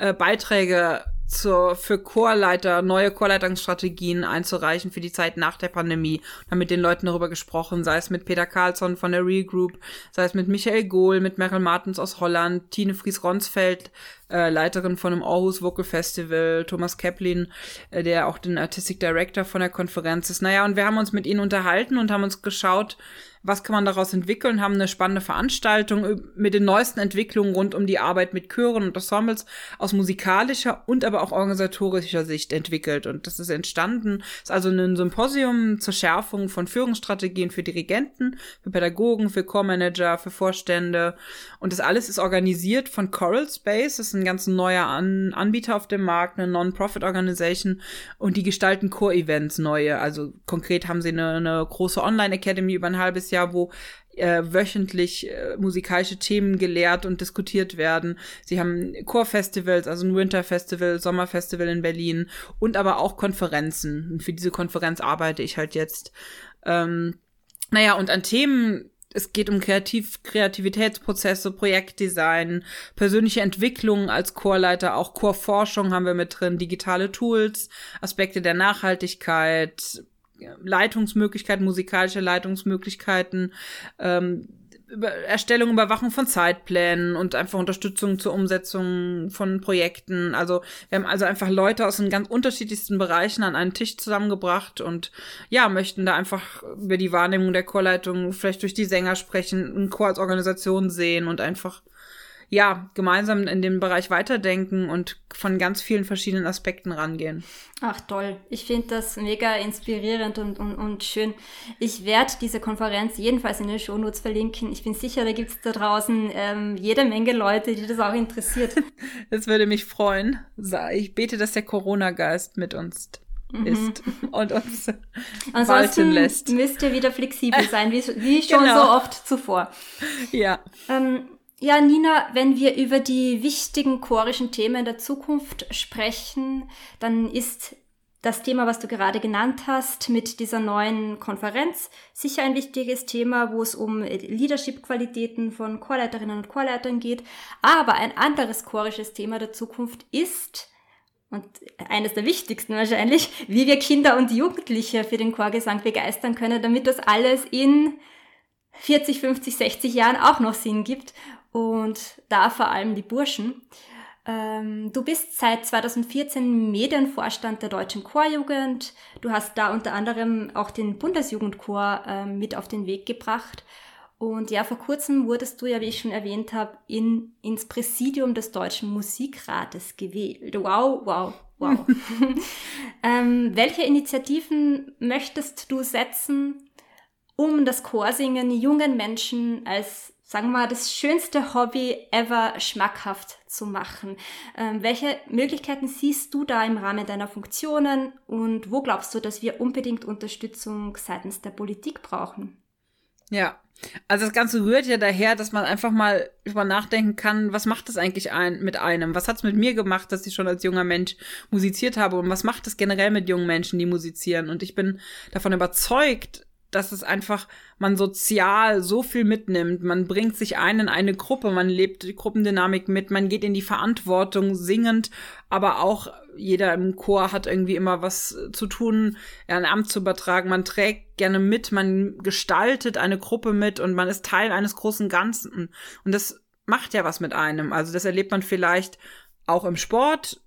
äh, Beiträge zur, für Chorleiter, neue Chorleitungsstrategien einzureichen für die Zeit nach der Pandemie. Haben mit den Leuten darüber gesprochen, sei es mit Peter Carlsson von der Real Group, sei es mit Michael Gohl, mit Meryl Martens aus Holland, Tine Fries-Ronsfeld, äh, Leiterin von dem Aarhus Vocal Festival, Thomas Keplin, äh, der auch den Artistic Director von der Konferenz ist. Naja, und wir haben uns mit ihnen unterhalten und haben uns geschaut, was kann man daraus entwickeln, haben eine spannende Veranstaltung mit den neuesten Entwicklungen rund um die Arbeit mit Chören und Ensembles aus musikalischer und aber auch organisatorischer Sicht entwickelt. Und das ist entstanden, ist also ein Symposium zur Schärfung von Führungsstrategien für Dirigenten, für Pädagogen, für Chormanager, für Vorstände. Und das alles ist organisiert von Choral Space, das ist ein ganz neuer An Anbieter auf dem Markt, eine Non-Profit-Organisation und die gestalten Chor-Events neue. Also konkret haben sie eine, eine große Online-Academy über ein halbes Jahr, wo äh, wöchentlich äh, musikalische Themen gelehrt und diskutiert werden. Sie haben Chorfestivals, also ein Winterfestival, Sommerfestival in Berlin und aber auch Konferenzen. Und für diese Konferenz arbeite ich halt jetzt. Ähm, naja, und an Themen, es geht um Kreativ Kreativitätsprozesse, Projektdesign, persönliche Entwicklung als Chorleiter, auch Chorforschung haben wir mit drin, digitale Tools, Aspekte der Nachhaltigkeit, Leitungsmöglichkeiten, musikalische Leitungsmöglichkeiten, ähm, über Erstellung, Überwachung von Zeitplänen und einfach Unterstützung zur Umsetzung von Projekten. Also wir haben also einfach Leute aus den ganz unterschiedlichsten Bereichen an einen Tisch zusammengebracht und ja, möchten da einfach über die Wahrnehmung der Chorleitung vielleicht durch die Sänger sprechen, einen Chor als Organisation sehen und einfach ja, gemeinsam in dem Bereich weiterdenken und von ganz vielen verschiedenen Aspekten rangehen. Ach toll, ich finde das mega inspirierend und, und, und schön. Ich werde diese Konferenz jedenfalls in den Shownotes verlinken. Ich bin sicher, da gibt es da draußen ähm, jede Menge Leute, die das auch interessiert. Das würde mich freuen. Ich bete, dass der Corona-Geist mit uns mhm. ist und uns Ansonsten walten lässt. müsst ihr wieder flexibel sein, wie, wie schon genau. so oft zuvor. Ja. Ähm, ja, Nina, wenn wir über die wichtigen chorischen Themen der Zukunft sprechen, dann ist das Thema, was du gerade genannt hast, mit dieser neuen Konferenz sicher ein wichtiges Thema, wo es um Leadership-Qualitäten von Chorleiterinnen und Chorleitern geht. Aber ein anderes chorisches Thema der Zukunft ist, und eines der wichtigsten wahrscheinlich, wie wir Kinder und Jugendliche für den Chorgesang begeistern können, damit das alles in 40, 50, 60 Jahren auch noch Sinn gibt und da vor allem die Burschen. Ähm, du bist seit 2014 Medienvorstand der Deutschen Chorjugend. Du hast da unter anderem auch den Bundesjugendchor äh, mit auf den Weg gebracht. Und ja, vor kurzem wurdest du ja, wie ich schon erwähnt habe, in, ins Präsidium des Deutschen Musikrates gewählt. Wow, wow, wow. ähm, welche Initiativen möchtest du setzen, um das Chorsingen jungen Menschen als sagen wir mal, das schönste Hobby ever schmackhaft zu machen. Ähm, welche Möglichkeiten siehst du da im Rahmen deiner Funktionen und wo glaubst du, dass wir unbedingt Unterstützung seitens der Politik brauchen? Ja, also das Ganze rührt ja daher, dass man einfach mal über nachdenken kann, was macht das eigentlich ein, mit einem? Was hat es mit mir gemacht, dass ich schon als junger Mensch musiziert habe? Und was macht es generell mit jungen Menschen, die musizieren? Und ich bin davon überzeugt, dass es einfach man sozial so viel mitnimmt. Man bringt sich ein in eine Gruppe, man lebt die Gruppendynamik mit, man geht in die Verantwortung singend, aber auch jeder im Chor hat irgendwie immer was zu tun, ein Amt zu übertragen. Man trägt gerne mit, man gestaltet eine Gruppe mit und man ist Teil eines großen Ganzen. Und das macht ja was mit einem. Also das erlebt man vielleicht auch im Sport,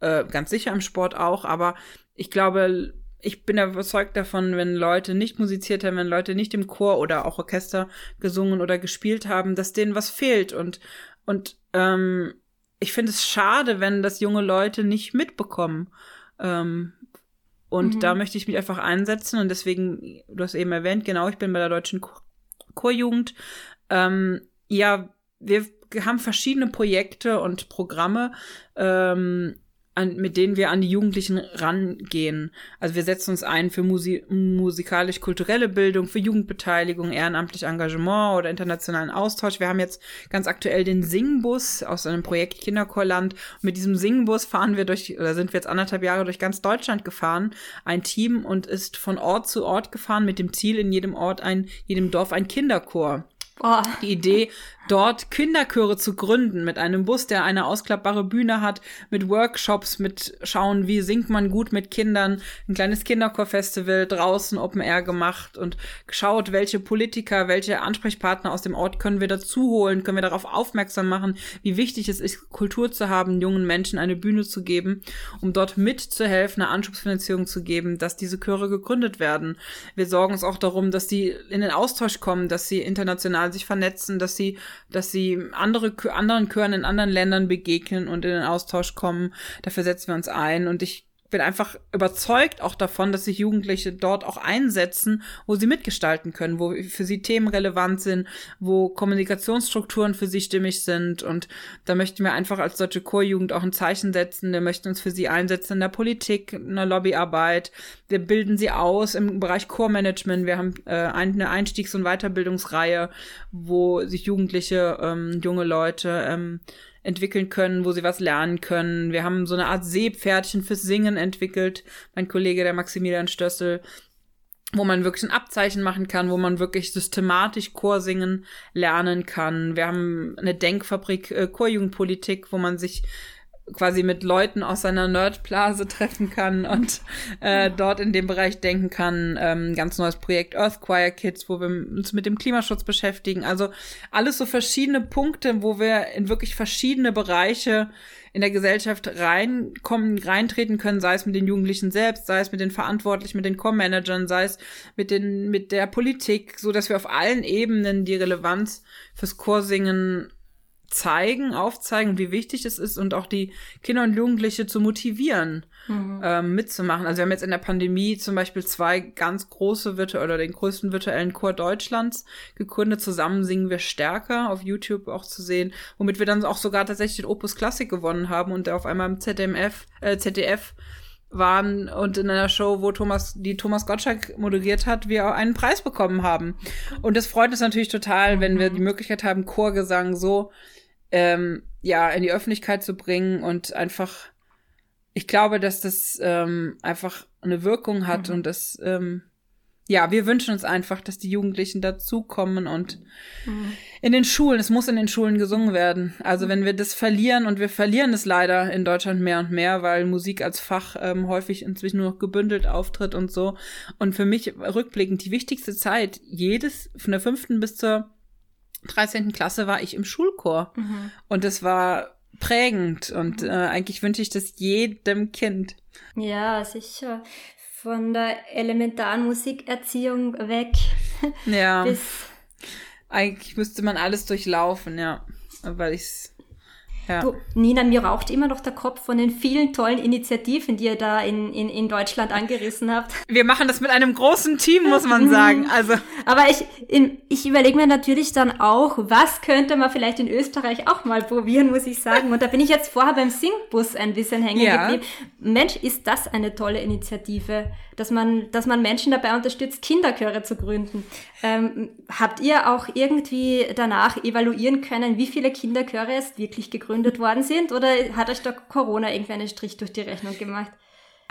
äh, ganz sicher im Sport auch, aber ich glaube, ich bin überzeugt davon, wenn Leute nicht musiziert haben, wenn Leute nicht im Chor oder auch Orchester gesungen oder gespielt haben, dass denen was fehlt. Und, und ähm, ich finde es schade, wenn das junge Leute nicht mitbekommen. Ähm, und mhm. da möchte ich mich einfach einsetzen. Und deswegen, du hast eben erwähnt, genau, ich bin bei der Deutschen Chorjugend. Ähm, ja, wir haben verschiedene Projekte und Programme. Ähm, an, mit denen wir an die Jugendlichen rangehen. Also wir setzen uns ein für Musi musikalisch-kulturelle Bildung, für Jugendbeteiligung, ehrenamtlich Engagement oder internationalen Austausch. Wir haben jetzt ganz aktuell den Singbus aus einem Projekt Kinderchorland. mit diesem Singbus fahren wir durch, oder sind wir jetzt anderthalb Jahre durch ganz Deutschland gefahren, ein Team und ist von Ort zu Ort gefahren mit dem Ziel, in jedem Ort ein, jedem Dorf ein Kinderchor Boah. Die Idee, dort Kinderchöre zu gründen mit einem Bus, der eine ausklappbare Bühne hat, mit Workshops, mit schauen, wie singt man gut mit Kindern, ein kleines Kinderchorfestival draußen Open Air gemacht und geschaut, welche Politiker, welche Ansprechpartner aus dem Ort können wir dazu holen, können wir darauf aufmerksam machen, wie wichtig es ist, Kultur zu haben, jungen Menschen eine Bühne zu geben, um dort mitzuhelfen, eine Anschubsfinanzierung zu geben, dass diese Chöre gegründet werden. Wir sorgen uns auch darum, dass die in den Austausch kommen, dass sie international sich vernetzen, dass sie dass sie andere, anderen Chören in anderen Ländern begegnen und in den Austausch kommen. Dafür setzen wir uns ein und ich bin einfach überzeugt auch davon, dass sich Jugendliche dort auch einsetzen, wo sie mitgestalten können, wo für sie Themen relevant sind, wo Kommunikationsstrukturen für sie stimmig sind. Und da möchten wir einfach als deutsche Chorjugend auch ein Zeichen setzen. Wir möchten uns für sie einsetzen in der Politik, in der Lobbyarbeit. Wir bilden sie aus im Bereich Chormanagement. Wir haben äh, eine Einstiegs- und Weiterbildungsreihe, wo sich Jugendliche, ähm, junge Leute ähm, entwickeln können, wo sie was lernen können. Wir haben so eine Art Seepferdchen fürs Singen entwickelt. Mein Kollege, der Maximilian Stössel, wo man wirklich ein Abzeichen machen kann, wo man wirklich systematisch Chorsingen lernen kann. Wir haben eine Denkfabrik äh, Chorjugendpolitik, wo man sich quasi mit Leuten aus seiner Nerdblase treffen kann und äh, dort in dem Bereich denken kann. Ähm, ganz neues Projekt Earth Choir Kids, wo wir uns mit dem Klimaschutz beschäftigen. Also alles so verschiedene Punkte, wo wir in wirklich verschiedene Bereiche in der Gesellschaft reinkommen, reintreten können, sei es mit den Jugendlichen selbst, sei es mit den Verantwortlichen, mit den Com-Managern, sei es mit den, mit der Politik, so dass wir auf allen Ebenen die Relevanz fürs Chorsingen zeigen, aufzeigen, wie wichtig es ist und auch die Kinder und Jugendliche zu motivieren, mhm. ähm, mitzumachen. Also wir haben jetzt in der Pandemie zum Beispiel zwei ganz große virtuelle oder den größten virtuellen Chor Deutschlands gegründet. Zusammen singen wir stärker auf YouTube auch zu sehen, womit wir dann auch sogar tatsächlich den Opus Classic gewonnen haben und der auf einmal im ZDMF, äh, ZDF waren und in einer Show, wo Thomas, die Thomas Gottschalk moderiert hat, wir einen Preis bekommen haben. Und das freut uns natürlich total, wenn wir die Möglichkeit haben, Chorgesang so ähm, ja, in die Öffentlichkeit zu bringen und einfach, ich glaube, dass das ähm, einfach eine Wirkung hat mhm. und das, ähm, ja, wir wünschen uns einfach, dass die Jugendlichen dazukommen und mhm. in den Schulen, es muss in den Schulen gesungen werden. Also wenn wir das verlieren und wir verlieren es leider in Deutschland mehr und mehr, weil Musik als Fach ähm, häufig inzwischen nur noch gebündelt auftritt und so. Und für mich rückblickend die wichtigste Zeit, jedes von der fünften bis zur 13. Klasse war ich im Schulchor. Mhm. Und das war prägend. Und äh, eigentlich wünsche ich das jedem Kind. Ja, sicher. Von der elementaren Musikerziehung weg. Ja. bis eigentlich müsste man alles durchlaufen, ja. Weil ich Ja. Du, Nina, mir raucht immer noch der Kopf von den vielen tollen Initiativen, die ihr da in, in, in Deutschland angerissen habt. Wir machen das mit einem großen Team, muss man sagen. Also. Aber ich, in, ich überlege mir natürlich dann auch, was könnte man vielleicht in Österreich auch mal probieren, muss ich sagen. Und da bin ich jetzt vorher beim Singbus ein bisschen hängen ja. geblieben. Mensch, ist das eine tolle Initiative, dass man, dass man Menschen dabei unterstützt, Kinderchöre zu gründen. Ähm, habt ihr auch irgendwie danach evaluieren können, wie viele Kinderchöre es wirklich gegründet worden sind? Oder hat euch da Corona irgendwie einen Strich durch die Rechnung gemacht?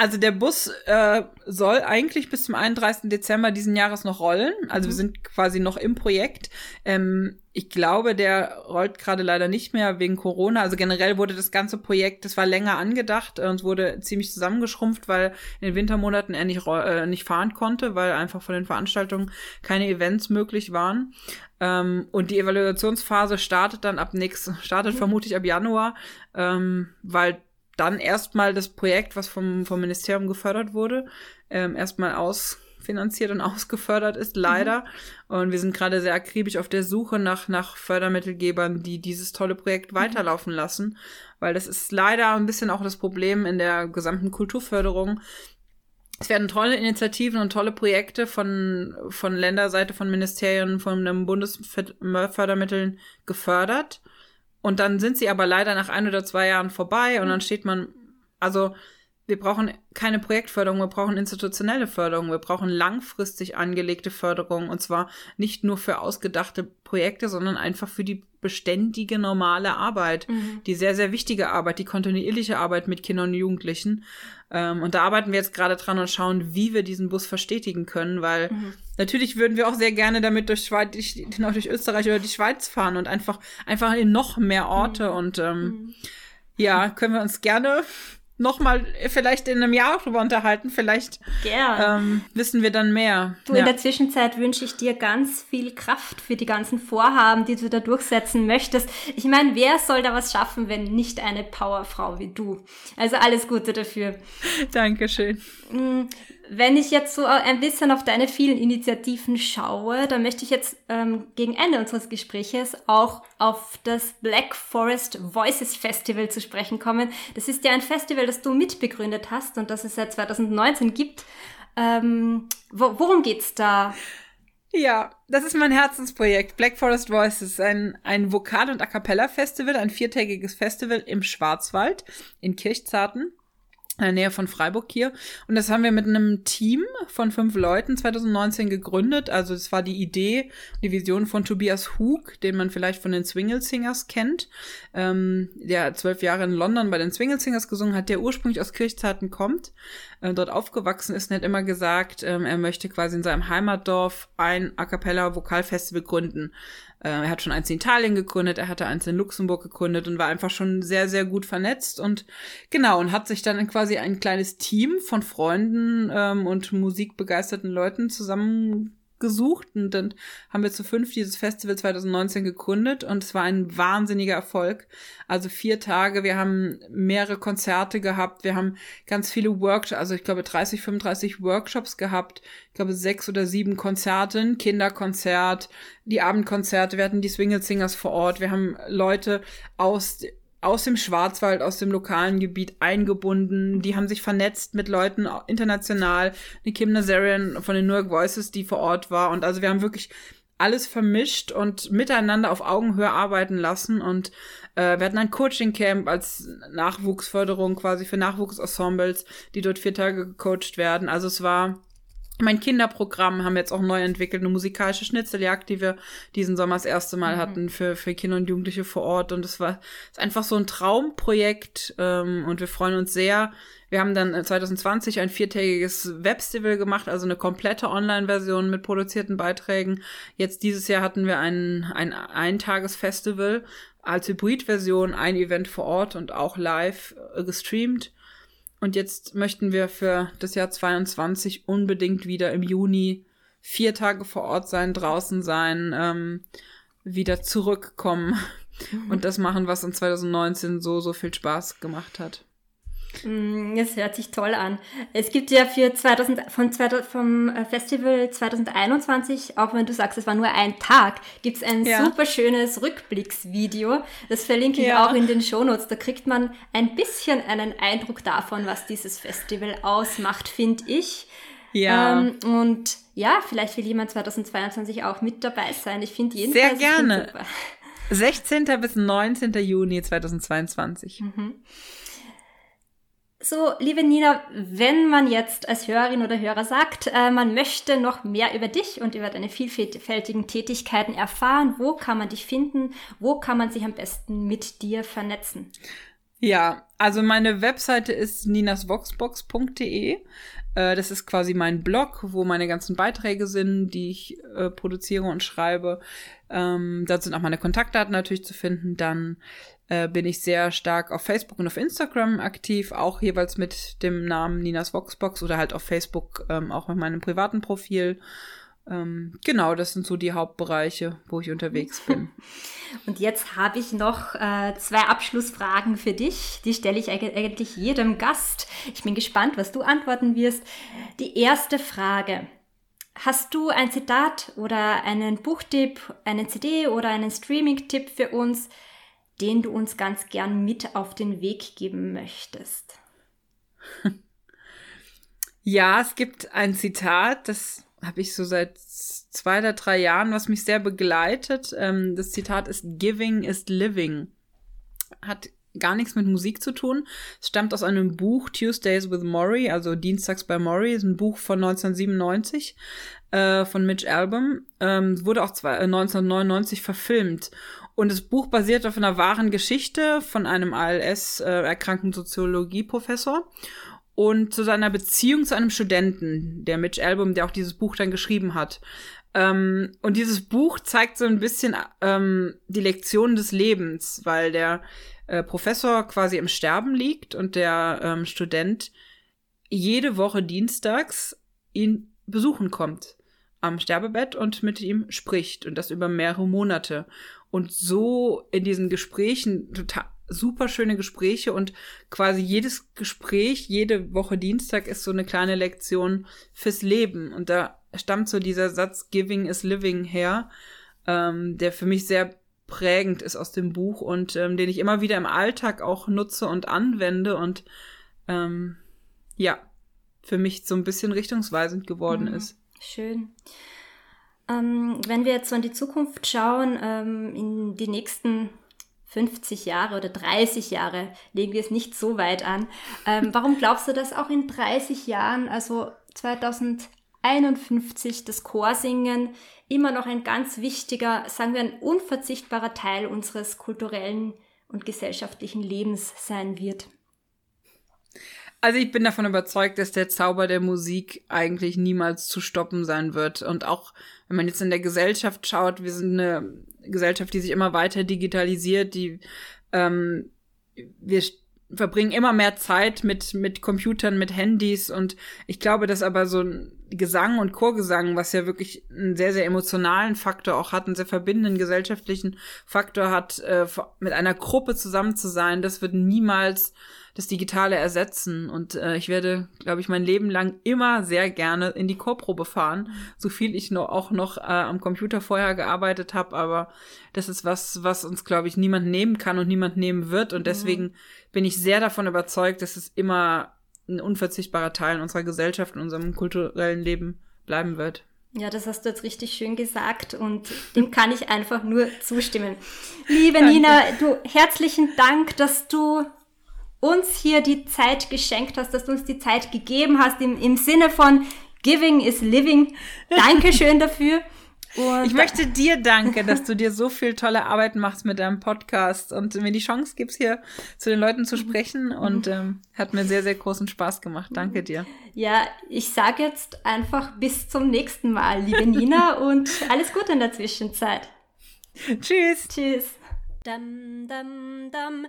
Also der Bus äh, soll eigentlich bis zum 31. Dezember diesen Jahres noch rollen. Also mhm. wir sind quasi noch im Projekt. Ähm, ich glaube, der rollt gerade leider nicht mehr wegen Corona. Also generell wurde das ganze Projekt, das war länger angedacht und wurde ziemlich zusammengeschrumpft, weil in den Wintermonaten er nicht, äh, nicht fahren konnte, weil einfach von den Veranstaltungen keine Events möglich waren. Ähm, und die Evaluationsphase startet dann ab nächst, startet mhm. vermutlich ab Januar, ähm, weil dann erstmal das Projekt, was vom, vom Ministerium gefördert wurde, ähm, erstmal ausfinanziert und ausgefördert ist, leider. Mhm. Und wir sind gerade sehr akribisch auf der Suche nach, nach Fördermittelgebern, die dieses tolle Projekt mhm. weiterlaufen lassen. Weil das ist leider ein bisschen auch das Problem in der gesamten Kulturförderung. Es werden tolle Initiativen und tolle Projekte von, von Länderseite, von Ministerien, von den Bundesfördermitteln gefördert. Und dann sind sie aber leider nach ein oder zwei Jahren vorbei und dann steht man, also wir brauchen keine Projektförderung, wir brauchen institutionelle Förderung, wir brauchen langfristig angelegte Förderung und zwar nicht nur für ausgedachte Projekte, sondern einfach für die beständige normale Arbeit, mhm. die sehr, sehr wichtige Arbeit, die kontinuierliche Arbeit mit Kindern und Jugendlichen. Ähm, und da arbeiten wir jetzt gerade dran und schauen, wie wir diesen Bus verstetigen können, weil mhm. natürlich würden wir auch sehr gerne damit durch, Schweiz, durch, durch Österreich oder die Schweiz fahren und einfach, einfach in noch mehr Orte mhm. und ähm, mhm. ja, können wir uns gerne nochmal vielleicht in einem Jahr drüber unterhalten. Vielleicht ähm, wissen wir dann mehr. Du, ja. in der Zwischenzeit wünsche ich dir ganz viel Kraft für die ganzen Vorhaben, die du da durchsetzen möchtest. Ich meine, wer soll da was schaffen, wenn nicht eine Powerfrau wie du? Also alles Gute dafür. Dankeschön. Mm, wenn ich jetzt so ein bisschen auf deine vielen Initiativen schaue, dann möchte ich jetzt ähm, gegen Ende unseres Gespräches auch auf das Black Forest Voices Festival zu sprechen kommen. Das ist ja ein Festival, das du mitbegründet hast und das es seit 2019 gibt. Ähm, wo, worum geht's da? Ja, das ist mein Herzensprojekt. Black Forest Voices, ein, ein Vokal- und A Cappella Festival, ein viertägiges Festival im Schwarzwald in Kirchzarten in der Nähe von Freiburg hier. Und das haben wir mit einem Team von fünf Leuten 2019 gegründet. Also es war die Idee, die Vision von Tobias Hug, den man vielleicht von den Swingle Singers kennt, ähm, der zwölf Jahre in London bei den Swingle Singers gesungen hat, der ursprünglich aus Kirchzarten kommt, äh, dort aufgewachsen ist und hat immer gesagt, ähm, er möchte quasi in seinem Heimatdorf ein A Cappella Vokalfestival gründen. Äh, er hat schon eins in Italien gegründet, er hatte eins in Luxemburg gegründet und war einfach schon sehr, sehr gut vernetzt und genau, und hat sich dann quasi ein kleines Team von Freunden ähm, und musikbegeisterten Leuten zusammen gesucht und dann haben wir zu fünf dieses Festival 2019 gegründet und es war ein wahnsinniger Erfolg. Also vier Tage, wir haben mehrere Konzerte gehabt, wir haben ganz viele Workshops, also ich glaube 30, 35 Workshops gehabt, ich glaube sechs oder sieben Konzerte, ein Kinderkonzert, die Abendkonzerte, wir hatten die Swingle Singers vor Ort, wir haben Leute aus aus dem Schwarzwald, aus dem lokalen Gebiet eingebunden. Die haben sich vernetzt mit Leuten international. Eine Kim Nazarian von den Newark Voices, die vor Ort war. Und also wir haben wirklich alles vermischt und miteinander auf Augenhöhe arbeiten lassen. Und äh, wir hatten ein Coaching-Camp als Nachwuchsförderung quasi für Nachwuchsensembles, die dort vier Tage gecoacht werden. Also es war mein Kinderprogramm haben wir jetzt auch neu entwickelt, eine musikalische Schnitzeljagd, die wir diesen Sommer das erste Mal mhm. hatten für, für Kinder und Jugendliche vor Ort. Und es war ist einfach so ein Traumprojekt ähm, und wir freuen uns sehr. Wir haben dann 2020 ein viertägiges Webstival gemacht, also eine komplette Online-Version mit produzierten Beiträgen. Jetzt dieses Jahr hatten wir ein, ein Eintagesfestival als Hybridversion, ein Event vor Ort und auch live äh, gestreamt. Und jetzt möchten wir für das Jahr 22 unbedingt wieder im Juni vier Tage vor Ort sein, draußen sein, ähm, wieder zurückkommen und das machen, was uns 2019 so, so viel Spaß gemacht hat. Mm, das hört sich toll an. Es gibt ja für 2000, von 2000, vom äh, Festival 2021, auch wenn du sagst, es war nur ein Tag, gibt es ein ja. super schönes Rückblicksvideo. Das verlinke ich ja. auch in den Shownotes. Da kriegt man ein bisschen einen Eindruck davon, was dieses Festival ausmacht, finde ich. Ja. Ähm, und ja, vielleicht will jemand 2022 auch mit dabei sein. Ich finde jedenfalls. Sehr gerne. 16. bis 19. Juni 2022. Mhm. So, liebe Nina, wenn man jetzt als Hörerin oder Hörer sagt, äh, man möchte noch mehr über dich und über deine vielfältigen Tätigkeiten erfahren, wo kann man dich finden? Wo kann man sich am besten mit dir vernetzen? Ja, also meine Webseite ist ninasvoxbox.de. Äh, das ist quasi mein Blog, wo meine ganzen Beiträge sind, die ich äh, produziere und schreibe. Ähm, dort sind auch meine Kontaktdaten natürlich zu finden. Dann äh, bin ich sehr stark auf Facebook und auf Instagram aktiv, auch jeweils mit dem Namen Ninas Voxbox oder halt auf Facebook ähm, auch mit meinem privaten Profil. Ähm, genau, das sind so die Hauptbereiche, wo ich unterwegs bin. Und jetzt habe ich noch äh, zwei Abschlussfragen für dich. Die stelle ich eigentlich jedem Gast. Ich bin gespannt, was du antworten wirst. Die erste Frage. Hast du ein Zitat oder einen Buchtipp, einen CD oder einen Streaming-Tipp für uns, den du uns ganz gern mit auf den Weg geben möchtest? Ja, es gibt ein Zitat, das habe ich so seit zwei oder drei Jahren, was mich sehr begleitet. Ähm, das Zitat ist Giving is Living. Hat gar nichts mit Musik zu tun. Es stammt aus einem Buch Tuesdays with Maury, also Dienstags bei Maury, ist ein Buch von 1997 äh, von Mitch Album. Ähm, wurde auch zwei, äh, 1999 verfilmt. Und das Buch basiert auf einer wahren Geschichte von einem ALS-erkrankten äh, Soziologieprofessor und zu seiner Beziehung zu einem Studenten, der Mitch Album, der auch dieses Buch dann geschrieben hat. Ähm, und dieses Buch zeigt so ein bisschen ähm, die Lektionen des Lebens, weil der äh, Professor quasi im Sterben liegt und der ähm, Student jede Woche dienstags ihn besuchen kommt am Sterbebett und mit ihm spricht und das über mehrere Monate und so in diesen Gesprächen total super schöne Gespräche und quasi jedes Gespräch, jede Woche Dienstag ist so eine kleine Lektion fürs Leben. Und da stammt so dieser Satz Giving is Living her, ähm, der für mich sehr prägend ist aus dem Buch und ähm, den ich immer wieder im Alltag auch nutze und anwende und ähm, ja, für mich so ein bisschen richtungsweisend geworden mhm. ist. Schön. Ähm, wenn wir jetzt so in die Zukunft schauen, ähm, in die nächsten 50 Jahre oder 30 Jahre, legen wir es nicht so weit an. Ähm, warum glaubst du, dass auch in 30 Jahren, also 2051, das Chorsingen immer noch ein ganz wichtiger, sagen wir ein unverzichtbarer Teil unseres kulturellen und gesellschaftlichen Lebens sein wird? Also ich bin davon überzeugt, dass der Zauber der Musik eigentlich niemals zu stoppen sein wird. Und auch wenn man jetzt in der Gesellschaft schaut, wir sind eine Gesellschaft, die sich immer weiter digitalisiert, die ähm, wir verbringen immer mehr Zeit mit, mit Computern, mit Handys und ich glaube, dass aber so ein Gesang und Chorgesang, was ja wirklich einen sehr, sehr emotionalen Faktor auch hat, einen sehr verbindenden gesellschaftlichen Faktor hat, äh, mit einer Gruppe zusammen zu sein, das wird niemals das Digitale ersetzen. Und äh, ich werde, glaube ich, mein Leben lang immer sehr gerne in die Chorprobe fahren, so viel ich noch, auch noch äh, am Computer vorher gearbeitet habe. Aber das ist was, was uns, glaube ich, niemand nehmen kann und niemand nehmen wird. Und deswegen mhm. bin ich sehr davon überzeugt, dass es immer ein unverzichtbarer Teil unserer Gesellschaft, in unserem kulturellen Leben bleiben wird. Ja, das hast du jetzt richtig schön gesagt und dem kann ich einfach nur zustimmen. Liebe Danke. Nina, du herzlichen Dank, dass du uns hier die Zeit geschenkt hast, dass du uns die Zeit gegeben hast im, im Sinne von Giving is Living. Dankeschön dafür. Und ich möchte dir danken, dass du dir so viel tolle Arbeit machst mit deinem Podcast und mir die Chance gibst, hier zu den Leuten zu sprechen. Und ähm, hat mir sehr, sehr großen Spaß gemacht. Danke dir. Ja, ich sage jetzt einfach bis zum nächsten Mal, liebe Nina, und alles Gute in der Zwischenzeit. Tschüss. Tschüss. Dum, dum, dum.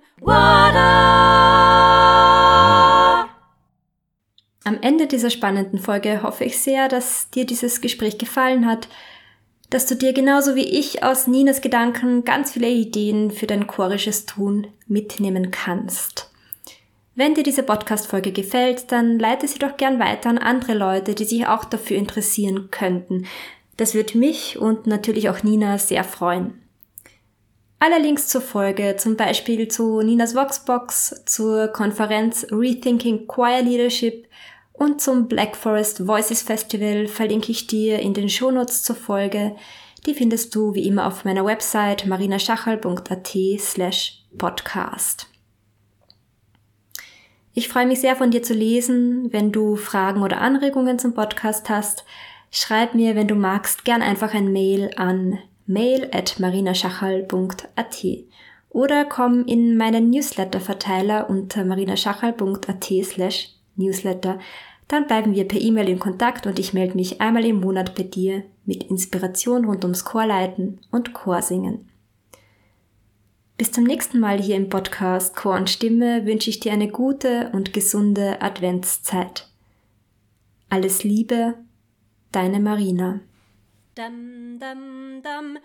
Am Ende dieser spannenden Folge hoffe ich sehr, dass dir dieses Gespräch gefallen hat, dass du dir genauso wie ich aus Ninas Gedanken ganz viele Ideen für dein chorisches Tun mitnehmen kannst. Wenn dir diese Podcast-Folge gefällt, dann leite sie doch gern weiter an andere Leute, die sich auch dafür interessieren könnten. Das wird mich und natürlich auch Nina sehr freuen. Alle Links zur Folge, zum Beispiel zu Ninas Voxbox, zur Konferenz Rethinking Choir Leadership und zum Black Forest Voices Festival verlinke ich dir in den Shownotes zur Folge. Die findest du wie immer auf meiner Website marinachachal.at slash podcast. Ich freue mich sehr von dir zu lesen. Wenn du Fragen oder Anregungen zum Podcast hast, schreib mir, wenn du magst, gern einfach ein Mail an mail at marinachachal.at oder komm in meinen Newsletter-Verteiler unter marinachachal.at slash newsletter. Dann bleiben wir per E-Mail in Kontakt und ich melde mich einmal im Monat bei dir mit Inspiration rund ums Chorleiten und Chorsingen. Bis zum nächsten Mal hier im Podcast Chor und Stimme wünsche ich dir eine gute und gesunde Adventszeit. Alles Liebe, deine Marina. Dum, dum, dum.